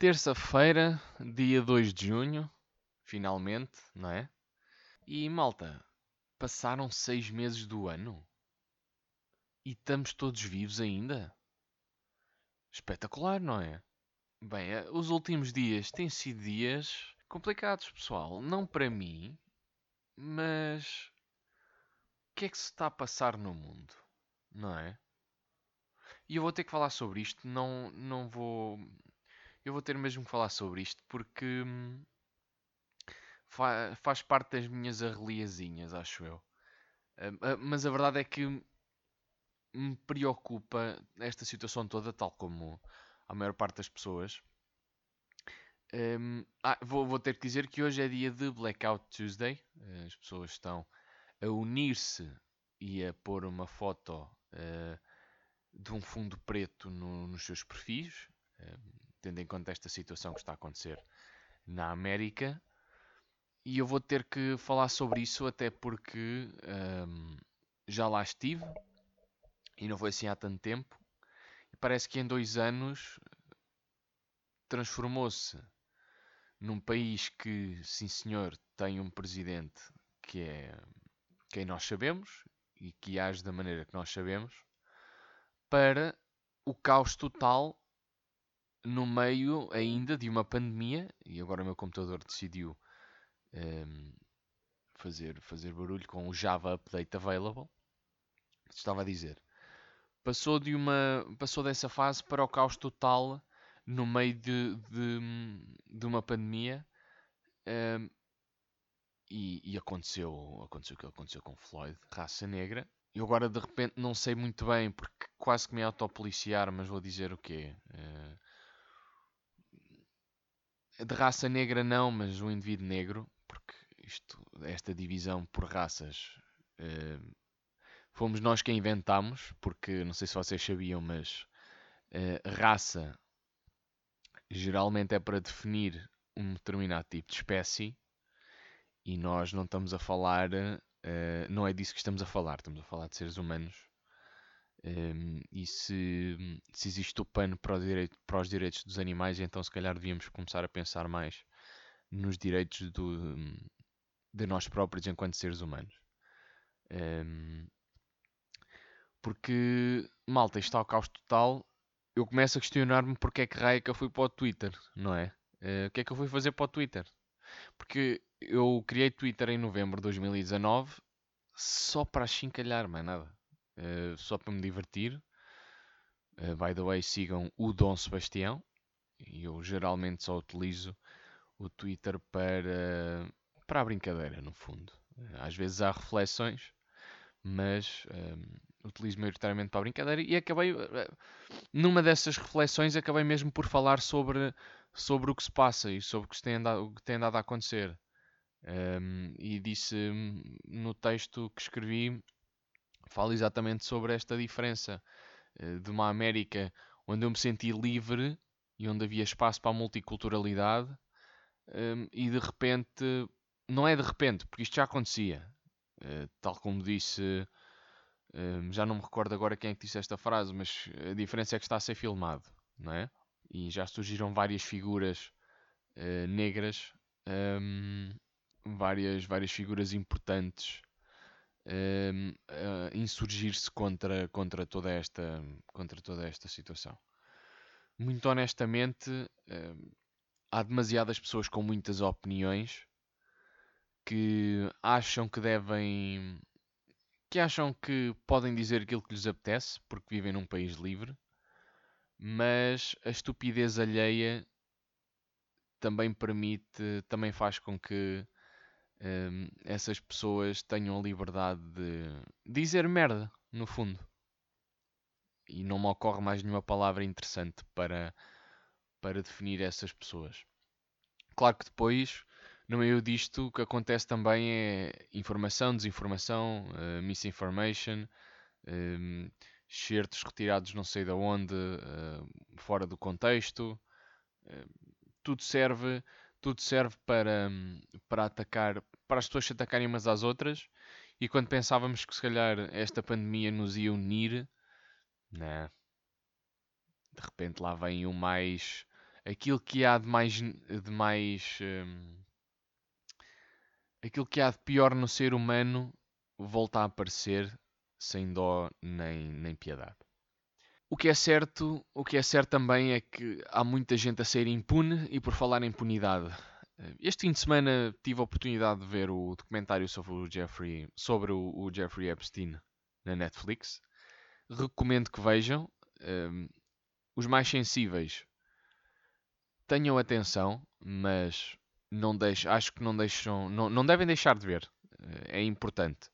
Terça-feira, dia 2 de junho, finalmente, não é? E malta, passaram seis meses do ano e estamos todos vivos ainda. Espetacular, não é? Bem, eh, os últimos dias têm sido dias complicados, pessoal. Não para mim, mas o que é que se está a passar no mundo, não é? E eu vou ter que falar sobre isto, não, não vou eu vou ter mesmo que falar sobre isto porque hum, fa faz parte das minhas arreliazinhas, acho eu. Uh, uh, mas a verdade é que me preocupa esta situação toda, tal como a maior parte das pessoas. Um, ah, vou, vou, ter que dizer que hoje é dia de Blackout Tuesday. As pessoas estão a unir-se e a pôr uma foto uh, de um fundo preto no, nos seus perfis tendo em conta esta situação que está a acontecer na América. E eu vou ter que falar sobre isso, até porque um, já lá estive e não foi assim há tanto tempo. E parece que em dois anos transformou-se num país que, sim senhor, tem um presidente que é quem nós sabemos e que age da maneira que nós sabemos, para o caos total no meio ainda de uma pandemia, e agora o meu computador decidiu um, ehm, fazer, fazer barulho com o Java Update Available. Estava a dizer. Passou, de uma, passou dessa fase para o caos total no meio de, de, de uma pandemia. Um, ehm, e, e, aconteceu, aconteceu o que aconteceu com Floyd, raça negra. Eu agora de repente não sei muito bem, porque quase que me autopoliciar, mas vou dizer o quê? Uh, de raça negra não, mas um indivíduo negro, porque isto, esta divisão por raças uh, fomos nós quem inventámos, porque não sei se vocês sabiam, mas uh, raça geralmente é para definir um determinado tipo de espécie e nós não estamos a falar, uh, não é disso que estamos a falar, estamos a falar de seres humanos um, e se, se existe o pano para, direito, para, os direitos dos animais, então se calhar devíamos começar a pensar mais nos direitos do, de nós próprios enquanto seres humanos. Um, porque, malta, está ao caos total. Eu começo a questionar-me porque é que raio que eu fui para o Twitter, não é? Uh, o que é que eu fui fazer para o Twitter? Porque eu criei Twitter em novembro de 2019 só para chincalhar, mais nada. Eh, só para me divertir. Uh, by the way, sigam o Dom Sebastião. Eu geralmente só utilizo o Twitter para, para a brincadeira, no fundo. Uh, às vezes há reflexões, mas utilizo maioritariamente para a brincadeira. E acabei, numa dessas reflexões, acabei mesmo por falar sobre, sobre o que se passa e sobre o que tem andado, o que tem andado a acontecer. Um, e disse no texto que escrevi fala exatamente sobre esta diferença uh, de uma América onde eu me senti livre e onde havia espaço para a multiculturalidade ehm, e de repente, não é de repente, porque isto já acontecia, uh, tal como disse, ehm, já não me recordo agora quem é que disse esta frase, mas a diferença é que está a ser filmado, não é? E já surgiram várias figuras uh, negras, ehm, várias, várias figuras importantes insurgir-se contra, contra, toda esta, contra toda esta situação. Muito honestamente, uh, há demasiadas pessoas com muitas opiniões que acham que devem. que acham que podem dizer aquilo que lhes apetece porque vivem num país livre, mas a estupidez alheia também permite, também faz com que um, essas pessoas tenham a liberdade de dizer merda, no fundo. E não me ocorre mais nenhuma palavra interessante para, para definir essas pessoas. Claro que depois, no meio disto, o que acontece também é informação, desinformação, uh, misinformation, um, certos retirados não sei de onde, uh, fora do contexto. Uh, tudo serve tudo serve para, para atacar, para as pessoas se atacarem umas às outras. E quando pensávamos que se calhar esta pandemia nos ia unir, né? de repente lá vem o mais aquilo que há de mais, de mais hum, aquilo que há de pior no ser humano volta a aparecer sem dó nem, nem piedade. O que é certo, o que é certo também é que há muita gente a ser impune e por falar em impunidade. Este fim de semana tive a oportunidade de ver o documentário sobre o Jeffrey, sobre o, o Jeffrey Epstein na Netflix. Recomendo que vejam. Um, os mais sensíveis tenham atenção, mas não deixo, acho que não deixam, não, não devem deixar de ver. É importante.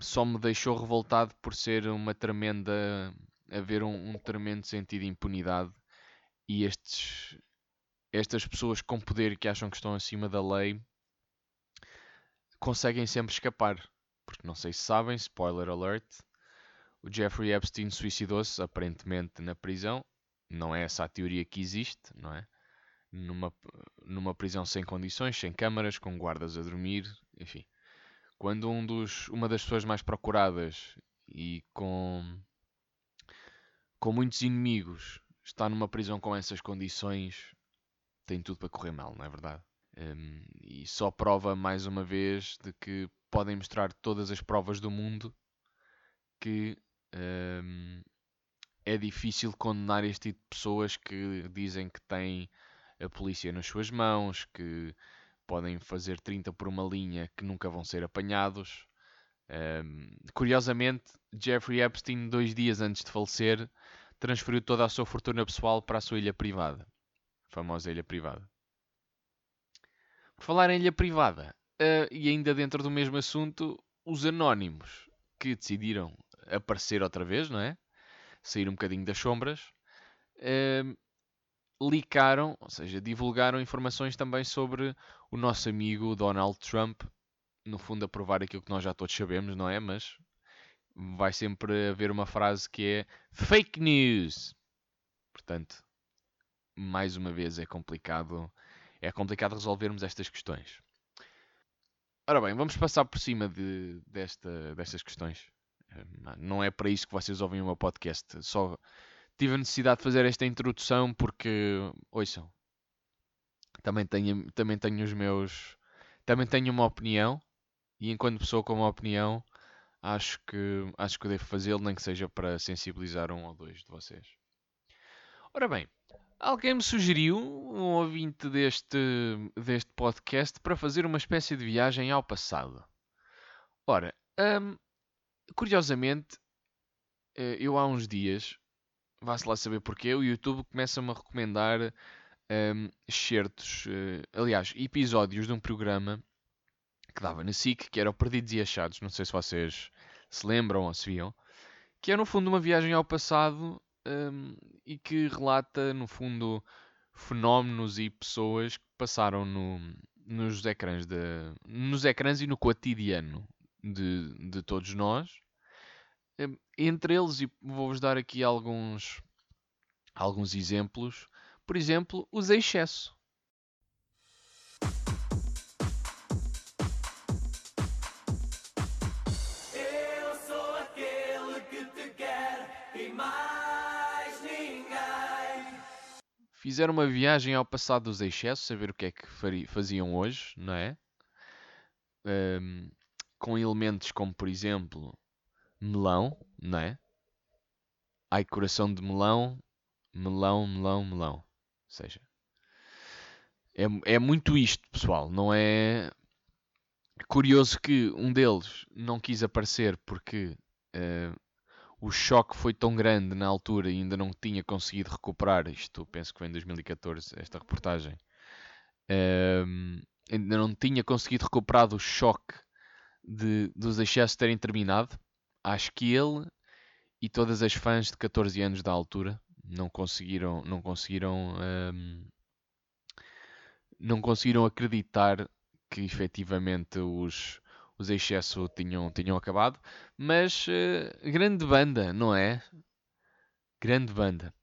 só me deixou revoltado por ser uma tremenda haver um, um tremendo sentido de impunidade e estes, estas pessoas com poder que acham que estão acima da lei conseguem sempre escapar. Porque não sei se sabem, spoiler alert, o Jeffrey Epstein suicidou-se aparentemente na prisão. Não é essa a teoria que existe, não é? Numa, numa prisão sem condições, sem câmaras, com guardas a dormir, enfim. Quando um dos, uma das pessoas mais procuradas e com com muitos inimigos, está numa prisão com essas condições, tem tudo para correr mal, não é verdade? Um, e só prova mais uma vez de que podem mostrar todas as provas do mundo que um, é difícil condenar este tipo de pessoas que dizem que têm a polícia nas suas mãos, que podem fazer 30 por uma linha que nunca vão ser apanhados. Um, curiosamente, Jeffrey Epstein, dois dias antes de falecer, transferiu toda a sua fortuna pessoal para a sua ilha privada. A famosa ilha privada. Por falar em ilha privada, uh, e ainda dentro do mesmo assunto, os anónimos que decidiram aparecer outra vez, não é? Sair um bocadinho das sombras, uh, licaram, ou seja, divulgaram informações também sobre o nosso amigo Donald Trump, no fundo a provar aquilo que nós já todos sabemos, não é? Mas vai sempre haver uma frase que é fake news. Portanto, mais uma vez é complicado, é complicado resolvermos estas questões. Ora bem, vamos passar por cima de, desta, destas questões. Não é para isso que vocês ouvem o meu podcast. Só tive a necessidade de fazer esta introdução porque, ouçam, também tenho, também tenho os meus. Também tenho uma opinião. E enquanto pessoa com uma opinião, acho que, acho que devo fazê-lo, nem que seja para sensibilizar um ou dois de vocês. Ora bem, alguém me sugeriu, um ouvinte deste, deste podcast, para fazer uma espécie de viagem ao passado. Ora, hum, curiosamente, eh, eu há uns dias, vá-se lá saber porquê, o YouTube começa-me a recomendar um, excertos, uh, aliás, episódios de um programa que dava na SIC, que era o Perdidos e Achados, não sei se vocês se lembram ou se viam, que é no fundo uma viagem ao passado um, e que relata, no fundo, fenómenos e pessoas que passaram no, nos, ecrãs de, nos ecrãs e no cotidiano de, de todos nós. Um, entre eles, e vou-vos dar aqui alguns, alguns exemplos, por exemplo, os excesso. Fizeram uma viagem ao passado dos excessos, saber o que é que faziam hoje, não é? Um, com elementos como, por exemplo, melão, não é? Ai, coração de melão, melão, melão, melão. Ou seja, é, é muito isto, pessoal. Não é curioso que um deles não quis aparecer porque uh, o choque foi tão grande na altura e ainda não tinha conseguido recuperar. Isto penso que foi em 2014, esta reportagem. Um, ainda não tinha conseguido recuperar o choque de, dos excessos terem terminado. Acho que ele e todas as fãs de 14 anos da altura não conseguiram, não conseguiram, um, não conseguiram acreditar que efetivamente os, os excesso tinham, tinham acabado. Mas uh, grande banda, não é? Grande banda.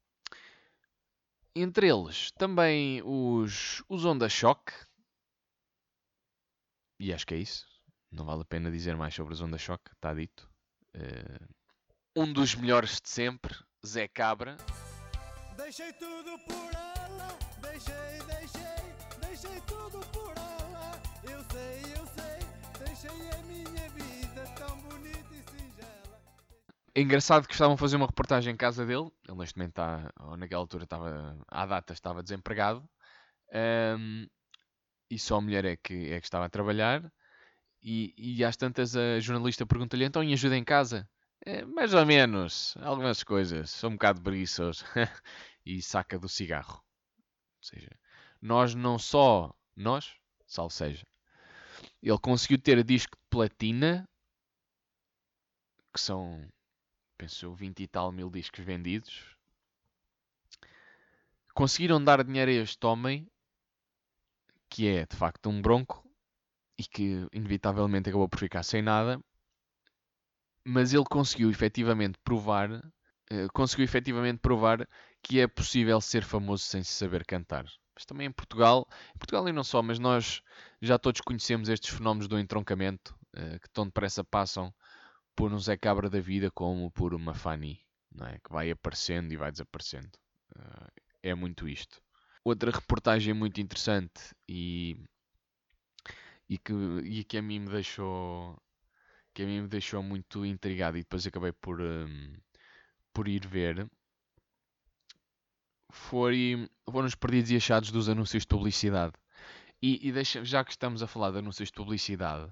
Entre eles também os, os Onda Choque. E acho que é isso. Não vale a pena dizer mais sobre os Onda Choque, está dito. Uh, um dos melhores de sempre, Zé Cabra. Deixei tudo por ela. Deixei, deixei, deixei tudo por ela. Eu sei, deixei a minha vida tão bonita e singela. É engraçado que estavam a fazer uma reportagem em casa dele. Ele neste momento está, ou naquela altura estava, à data estava desempregado. Ahm, e só a mulher é que, é que estava a trabalhar. E, e às tantas a jornalista pergunta-lhe, então e ajuda em casa? "É, mais ou menos, algumas coisas. Sou um bocado preguiçoso. e saca do cigarro. Ou seja, nós não só, nós, salvo seja, ele conseguiu ter disco de platina, que são penso eu, 20 e tal mil discos vendidos. Conseguiram dar dinheiro a este homem, que é de facto um bronco, e que inevitavelmente acabou por ficar sem nada, mas ele conseguiu efetivamente provar, eh, conseguiu efetivamente provar que é possível ser famoso sem se saber cantar. Mas também em Portugal, em Portugal e não só, mas nós já todos conhecemos estes fenómenos do entroncamento, eh, que tão depressa passam por um Zé Cabra da vida como por uma Fanny, não é? que vai aparecendo e vai desaparecendo. Eh, é muito isto. Outra reportagem muito interessante e, e, que, e que a mim me deixou que a mim me deixou muito intrigado e depois acabei por, hum, por ir ver foi, foram os perdidos e achados dos anúncios de publicidade. E, e deixa, já que estamos a falar de anúncios de publicidade,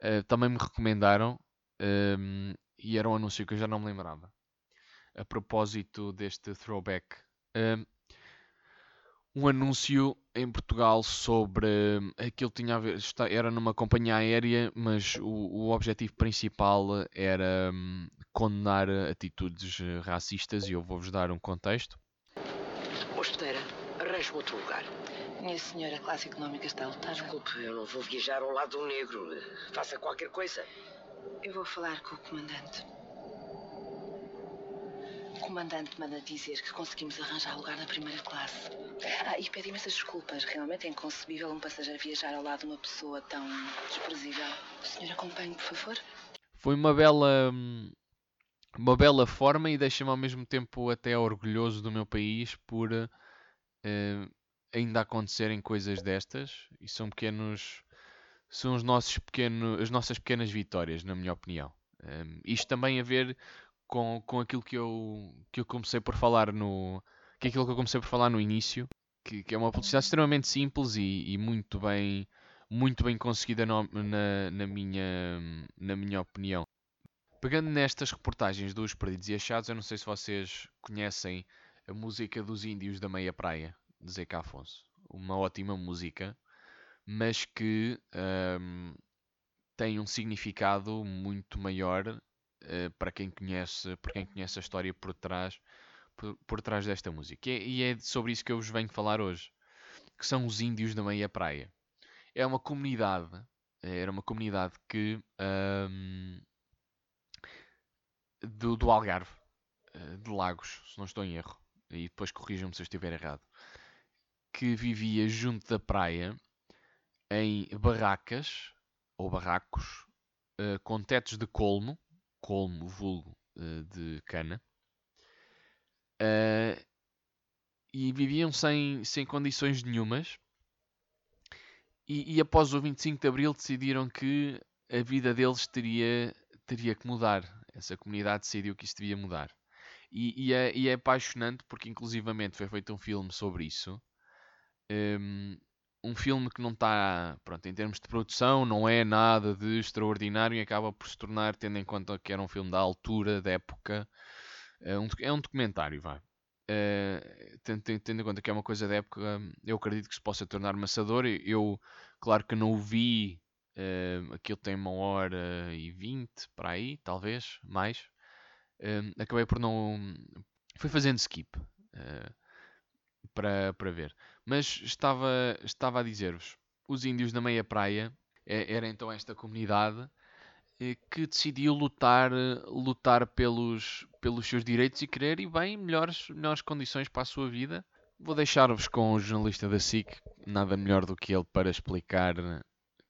eh, também me recomendaram um, e era um anúncio que eu já não me lembrava. A propósito deste throwback, um, um anúncio em Portugal sobre hum, aquilo tinha a ver, era numa companhia aérea, mas o, o objetivo principal era hum, condenar atitudes eh, racistas e eu vou-vos dar um contexto. Hospedeira, arranje-me outro lugar. Minha senhora, a classe económica está lotada. Desculpe, eu não vou viajar ao lado do negro. Faça qualquer coisa. Eu vou falar com o comandante. O comandante manda dizer que conseguimos arranjar lugar na primeira classe. Ah, e pede imensas desculpas. Realmente é inconcebível um passageiro viajar ao lado de uma pessoa tão desprezível. O senhor acompanhe, por favor? Foi uma bela, hum, uma bela forma e deixa-me ao mesmo tempo até orgulhoso do meu país por eh, ainda acontecerem coisas destas e são pequenos, são os nossos pequeno, as nossas pequenas vitórias, na minha opinião. Um, isto também a ver com, com aquilo que eu, que eu comecei por falar no que é aquilo que eu comecei por falar no início, que, que é uma publicidade extremamente simples e, e muito bem muito bem conseguida no- na, na minha, na minha opinião. Pegando nestas reportagens dos Perdidos e Achados, eu não sei se vocês conhecem a música dos Índios da Meia Praia, de Zeca Afonso. Uma ótima música, mas que ahm, tem um significado muito maior eh, para quem conhece, para quem conhece a história por trás, por, por trás desta música. E é, e é sobre isso que eu vos venho falar hoje, que são os Índios da Meia Praia. É uma comunidade, eh, era uma comunidade que ahm, do, do Algarve, eh, de Lagos, se não estou em erro, e depois corrijam-me se eu estiver errado, que vivia junto da praia em barracas ou barracos eh, com tetos de colmo, colmo vulgo eh, de cana, e viviam sem, sem condições nenhumas. E, e após o 25 de Abril decidiram que a vida deles teria, teria que mudar. Essa comunidade decidiu que isso devia mudar. E, e é, e é apaixonante porque, inclusivamente, foi feito um filme sobre isso. Um, um filme que não está, pronto, em termos de produção, não é nada de extraordinário e acaba por se tornar, tendo em conta que era um filme da altura, da época, é um, é um documentário, vai. Eh, tendo, tendo- tendo em conta que é uma coisa da época, eu acredito que se possa tornar maçador. Eu, claro que não o vi, eh, aquilo tem uma hora e vinte, para aí, talvez, mais. Acabei por não. Fui fazendo skip eh, para, para ver. Mas estava, estava a dizer-vos: os índios da meia praia eh, era então esta comunidade eh, que decidiu lutar, lutar pelos, pelos seus direitos e querer e bem melhores, melhores condições para a sua vida. Vou deixar-vos com o jornalista da SIC, nada melhor do que ele para explicar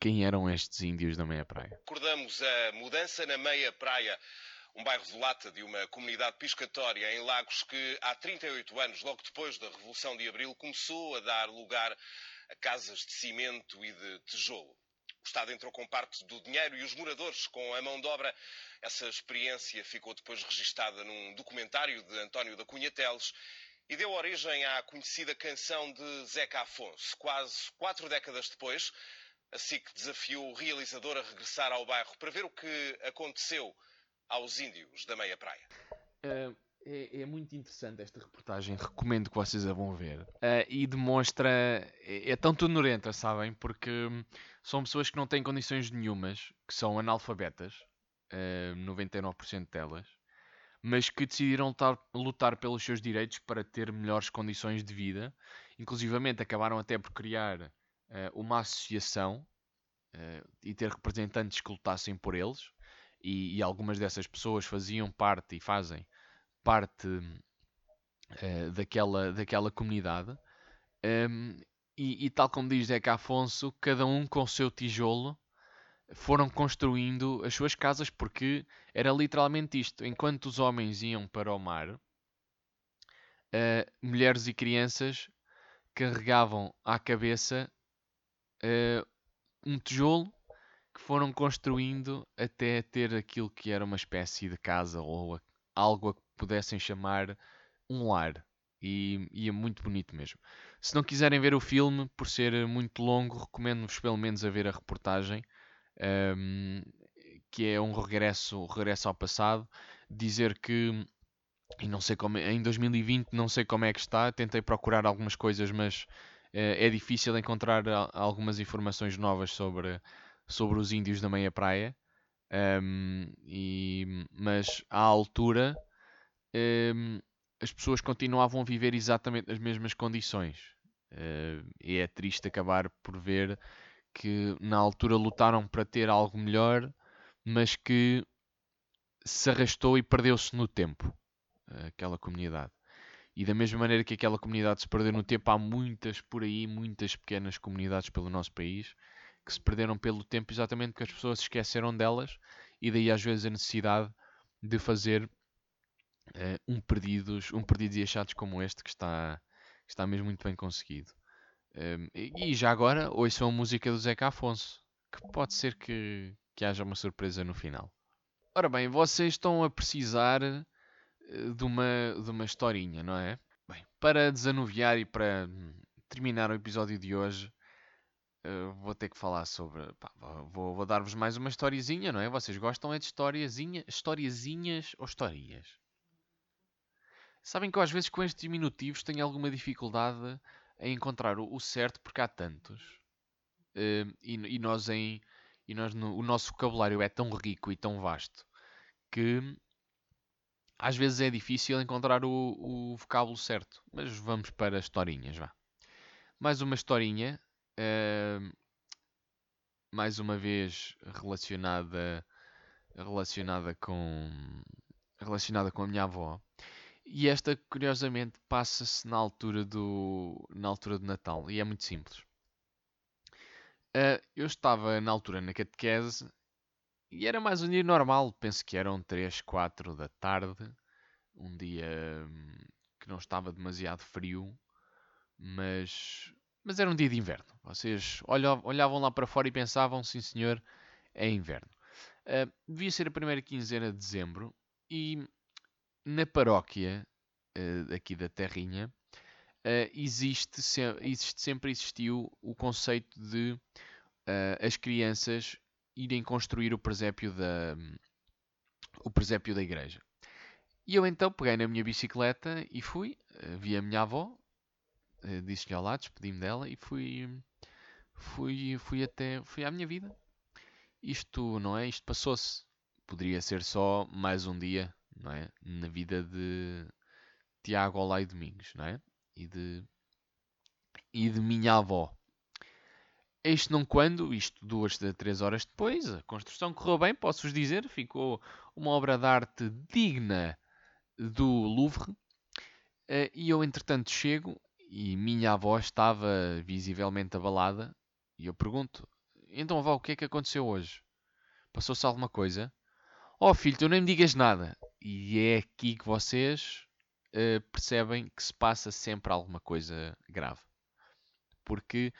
quem eram estes índios da meia praia. Recordamos a mudança na meia praia. um bairro de lata de uma comunidade piscatória em Lagos que há 38 anos, logo depois da Revolução de Abril, começou a dar lugar a casas de cimento e de tijolo. O Estado entrou com parte do dinheiro e os moradores com a mão de obra. Essa experiência ficou depois registada num documentário de António da Cunha Teles e deu origem à conhecida canção de Zeca Afonso. Quase quatro décadas depois, a SIC desafiou o realizador a regressar ao bairro para ver o que aconteceu aos índios da meia praia. Uh, é, é, muito interessante esta reportagem, recomendo que vocês a vão ver. Uh, e demonstra. É, é tão tonurenta, sabem? Porque hum, são pessoas que não têm condições nenhumas, que são analfabetas, uh, 99% delas, mas que decidiram lutar, lutar, pelos seus direitos para ter melhores condições de vida. Inclusivamente acabaram até por criar uma associação e ter representantes que lutassem por eles e, e, algumas dessas pessoas faziam parte e fazem parte uh, daquela, daquela comunidade. Um, ehm, e, e, tal como diz Zeca Afonso, cada um com o seu tijolo foram construindo as suas casas, porque era literalmente isto: enquanto os homens iam para o mar, uh, mulheres e crianças carregavam à cabeça uh, um tijolo que foram construindo até ter aquilo que era uma espécie de casa ou algo a que pudessem chamar um lar. E, e, é muito bonito mesmo. Se não quiserem ver o filme, por ser muito longo, recomendo-vos pelo menos a ver a reportagem, um, que é um regresso, regresso ao passado. Dizer que, e não sei como, em 2020 não sei como é que está, tentei procurar algumas coisas, mas é difícil encontrar algumas informações novas sobre sobre os índios da meia praia. Um, e, mas à altura um, as pessoas continuavam a viver exatamente nas mesmas condições. Uh, e é triste acabar por ver que na altura lutaram para ter algo melhor, mas que se arrastou e perdeu-se no tempo aquela comunidade. E da mesma maneira que aquela comunidade se perdeu no tempo, há muitas por aí, muitas pequenas comunidades pelo nosso país que se perderam pelo tempo exatamente porque as pessoas se esqueceram delas e daí às vezes a necessidade de fazer uh, um perdidos um perdidos e achados como este que está que está mesmo muito bem conseguido. Ehm, e, já agora ouçam a música do Zeca Afonso que pode ser que, que haja uma surpresa no final. Ora bem vocês estão a precisar de uma de uma historinha não é bem para desanuviar e para hum, terminar o episódio de hoje vou ter que falar sobre. Pá, vou, vou dar-vos mais uma historiezinha, não é? Vocês gostam é de historiazinha, historiazinhas ou historias? Sabem que eu às vezes com estes diminutivos tenho alguma dificuldade em encontrar o, certo porque há tantos. Uh, e, e, nós em. E nós no, o nosso vocabulário é tão rico e tão vasto que às vezes é difícil encontrar o, o vocábulo certo. Mas vamos para historinhas, vá. Mais uma historinha mais uma vez relacionada relacionada com relacionada com a minha avó e esta curiosamente passa-se na altura do na altura do Natal e é muito simples uh, eu estava na altura na catequese e era mais um dia normal penso que eram 3, 4 da tarde um dia hum, que não estava demasiado frio mas mas era um dia de inverno. Vocês olhavam lá para fora e pensavam, sim senhor, é inverno. Uh, devia ser a primeira quinzena de dezembro e na paróquia uh, aqui da Terrinha uh, existe, se, existe, sempre existiu o conceito de as crianças irem construir o presépio da, o presépio da igreja. E eu então peguei na minha bicicleta e fui, vi a minha avó, eh, disse-lhe olá, despedi-me dela e fui, fui, fui até, fui à minha vida. Isto, não é? Isto passou-se. Poderia ser só mais um dia, não é? Na vida de Tiago Olá e Domingos, não é? E de, e de minha avó. Este não quando, isto duas, três horas depois, a construção correu bem, posso-vos dizer, ficou uma obra de arte digna do Louvre. Eh, e eu, entretanto, chego e minha avó estava visivelmente abalada. E eu pergunto: Então, avó, o que é que aconteceu hoje? Passou-se alguma coisa? Oh filho, tu nem me digas nada. E é aqui que vocês eh, percebem que se passa sempre alguma coisa grave. Porque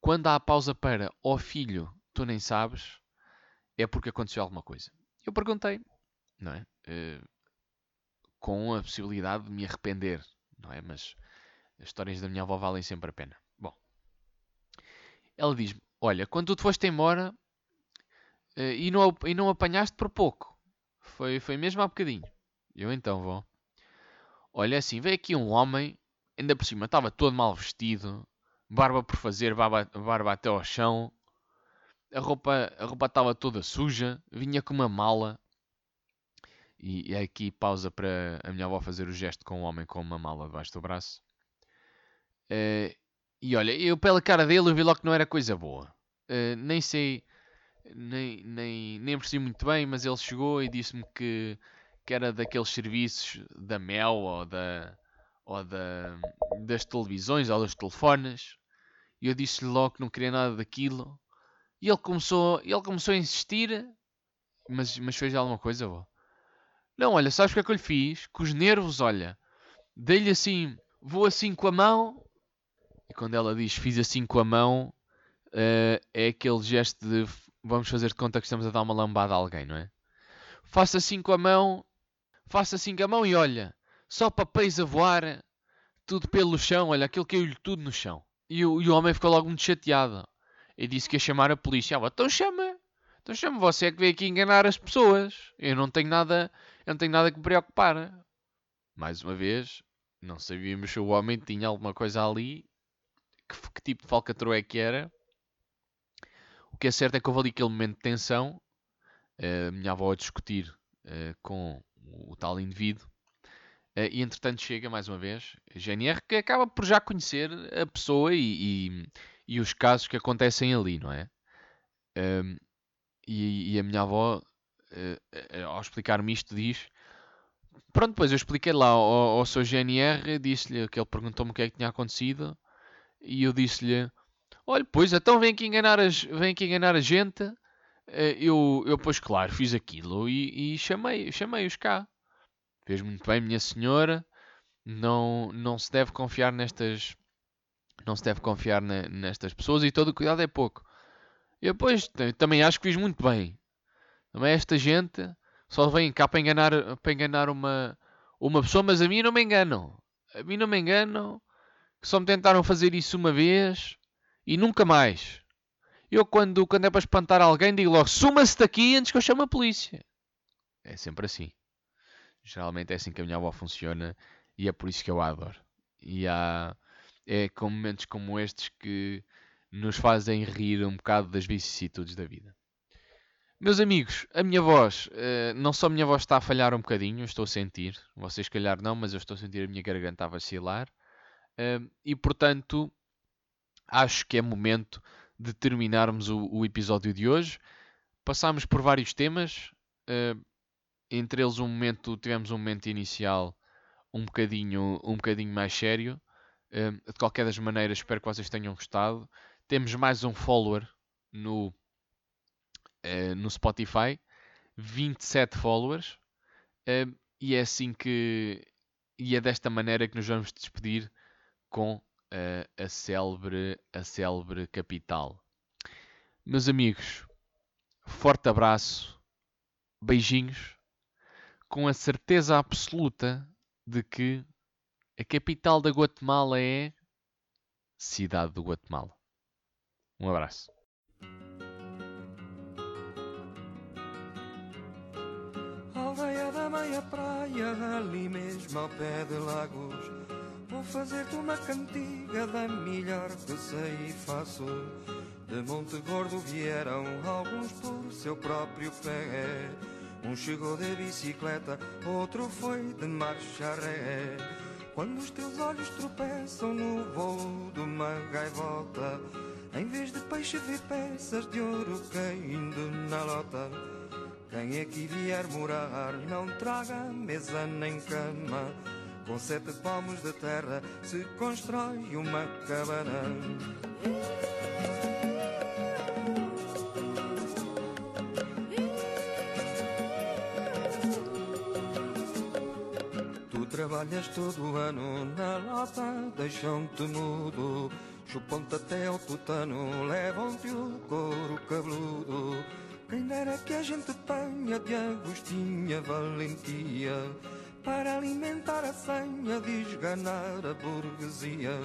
quando há a pausa para ó filho, tu nem sabes, é porque aconteceu alguma coisa. Eu perguntei, não é? Eh, com a possibilidade de me arrepender, não é? Mas as histórias da minha avó valem sempre a pena. Bom, ela diz-me: Olha, quando tu te foste embora eh, e, não, e não apanhaste por pouco, foi, foi mesmo há bocadinho. Eu então vou. Olha, assim, veio aqui um homem, ainda por cima estava todo mal vestido, barba por fazer, barba, barba até ao chão, a roupa a roupa estava toda suja, vinha com uma mala. E, e aqui pausa para a minha avó fazer o gesto com o homem com uma mala debaixo do braço. Eh, e olha, eu pela cara dele eu vi logo que não era coisa boa. Eh, nem sei, nem, nem, nem percebi muito bem, mas ele chegou e disse-me que, que era daqueles serviços da Mel ou, da, ou da, das televisões ou dos telefones. E eu disse-lhe logo que não queria nada daquilo. E ele começou, ele começou a insistir. Mas, mas fez alguma coisa? Não, olha, sabes o que é que eu lhe fiz? Com os nervos, olha. Dei-lhe assim, vou assim com a mão. E quando ela diz fiz assim com a mão, eh, é aquele gesto de vamos fazer de conta que estamos a dar uma lambada a alguém, não é? Faço assim com a mão, faço assim com a mão e olha, só papéis a voar, tudo pelo chão, olha, aquilo caiu-lhe tudo no chão. E o, e o homem ficou logo muito chateado. E disse que ia chamar a polícia. Ah, então chama. Então chama. Você é que veio aqui enganar as pessoas. Eu não tenho nada, eu não tenho nada que me preocupar. Mais uma vez, não sabíamos se o homem tinha alguma coisa ali. Que, que tipo de falcatrua é que era. O que é certo é que houve ali aquele momento de tensão. eh, A minha avó a discutir eh, com o tal indivíduo. Eh, e entretanto chega mais uma vez GNR que acaba por já conhecer a pessoa e, e- e os casos que acontecem ali, não é? Ahm, e, e a minha avó, eh, ao explicar-me isto, diz: Pronto, depois eu expliquei lá ao, ao seu GNR, disse-lhe que ele perguntou-me o que é que tinha acontecido, e eu disse-lhe: Olha, pois então vem aqui enganar, as, vem aqui enganar a gente. Eh, Eu, eu, pois claro, fiz aquilo e, e chamei, chamei-os cá. Fez muito bem, minha senhora. Não, não se deve confiar nestas, não se deve confiar ne- nestas pessoas e todo o cuidado é pouco. Eu, pois, também acho que fiz muito bem. Também esta gente só vem cá para enganar, para enganar uma, uma pessoa, mas a mim não me enganam. A mim não me enganam. Que só me tentaram fazer isso uma vez e nunca mais. Eu, quando, quando é para espantar alguém, digo logo: suma-se daqui antes que eu chame a polícia. É sempre assim. Geralmente é assim que a minha avó funciona e é por isso que eu a adoro. E há, é com momentos como estes que nos fazem rir um bocado das vicissitudes da vida. Meus amigos, a minha voz, eh, não só a minha voz está a falhar um bocadinho, estou a sentir, vocês calhar não, mas eu estou a sentir a minha garganta a vacilar, eh, e portanto acho que é momento de terminarmos o, o episódio de hoje. Passámos por vários temas, eh, entre eles um momento, tivemos um momento inicial um bocadinho, um bocadinho mais sério. Eh, de qualquer das maneiras, espero que vocês tenham gostado. Temos mais um follower no, eh, no Spotify, 27 followers, eh, e é assim que e é desta maneira que nos vamos despedir com eh, a célebre a célebre capital. Meus amigos, forte abraço, beijinhos, com a certeza absoluta de que a capital da Guatemala é Cidade do Guatemala. Um abraço. Aldeia da meia praia, ali mesmo ao pé de Lagos. Vou fazer-te uma cantiga da melhor que sei e faço. De Monte Gordo vieram alguns por seu próprio pé. Um chegou de bicicleta, outro foi de marcha ré. Quando os teus olhos tropeçam no voo de uma gaivota, em vez de peixe vê peças de ouro caindo na lota. Quem aqui vier morar, não traga mesa nem cama. Com sete palmos de terra se constrói uma cabana. Trabalhas todo ano na lata, deixam-te mudo. Chupam-te até ao tutano, levam-te o couro cabeludo. Quem dera que a gente tenha de Agostinha valentia para alimentar a senha esganar a burguesia.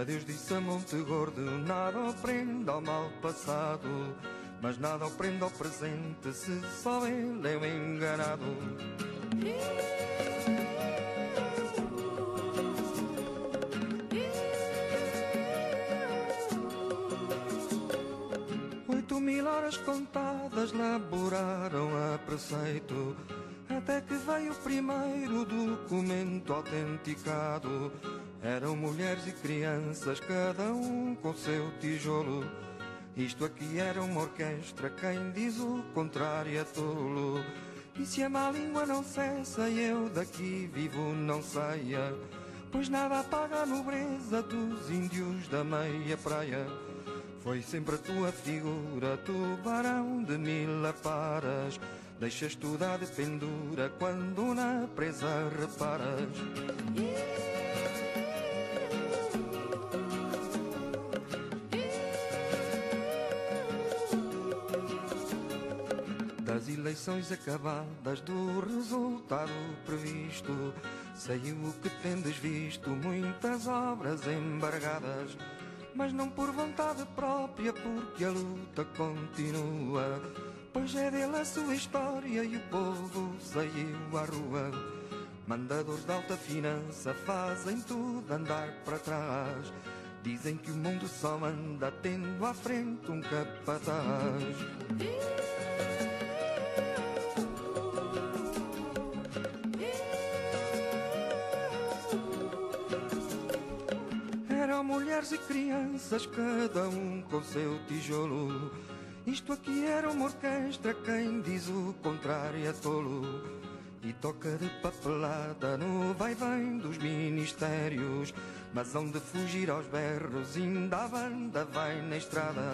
Adeus disse a Monte Gordo, nada aprenda ao mal passado, mas nada aprenda ao presente se só ele é o enganado. Horas contadas laboraram a preceito até que veio o primeiro documento autenticado. Eram mulheres e crianças, cada um com seu tijolo. Isto aqui era uma orquestra, quem diz o contrário é tolo. E se a má língua não cessa eu daqui vivo não saia, pois nada apaga a nobreza dos índios da meia praia. Foi sempre a tua figura, tubarão de mil aparas. Deixas tudo à de pendura quando na presa reparas. Das eleições acabadas, do resultado previsto, saiu o que tendes visto, muitas obras embargadas. Mas não por vontade própria, porque a luta continua. Pois é dele a sua história e o povo saiu à rua. Mandadores de alta finança fazem tudo andar para trás. Dizem que o mundo só anda tendo à frente um capataz. Mulheres e crianças, cada um com seu tijolo. Isto aqui era uma orquestra, quem diz o contrário é tolo. E toca de papelada no vai-vem dos ministérios. Mas onde fugir aos berros, ainda a banda vai na estrada.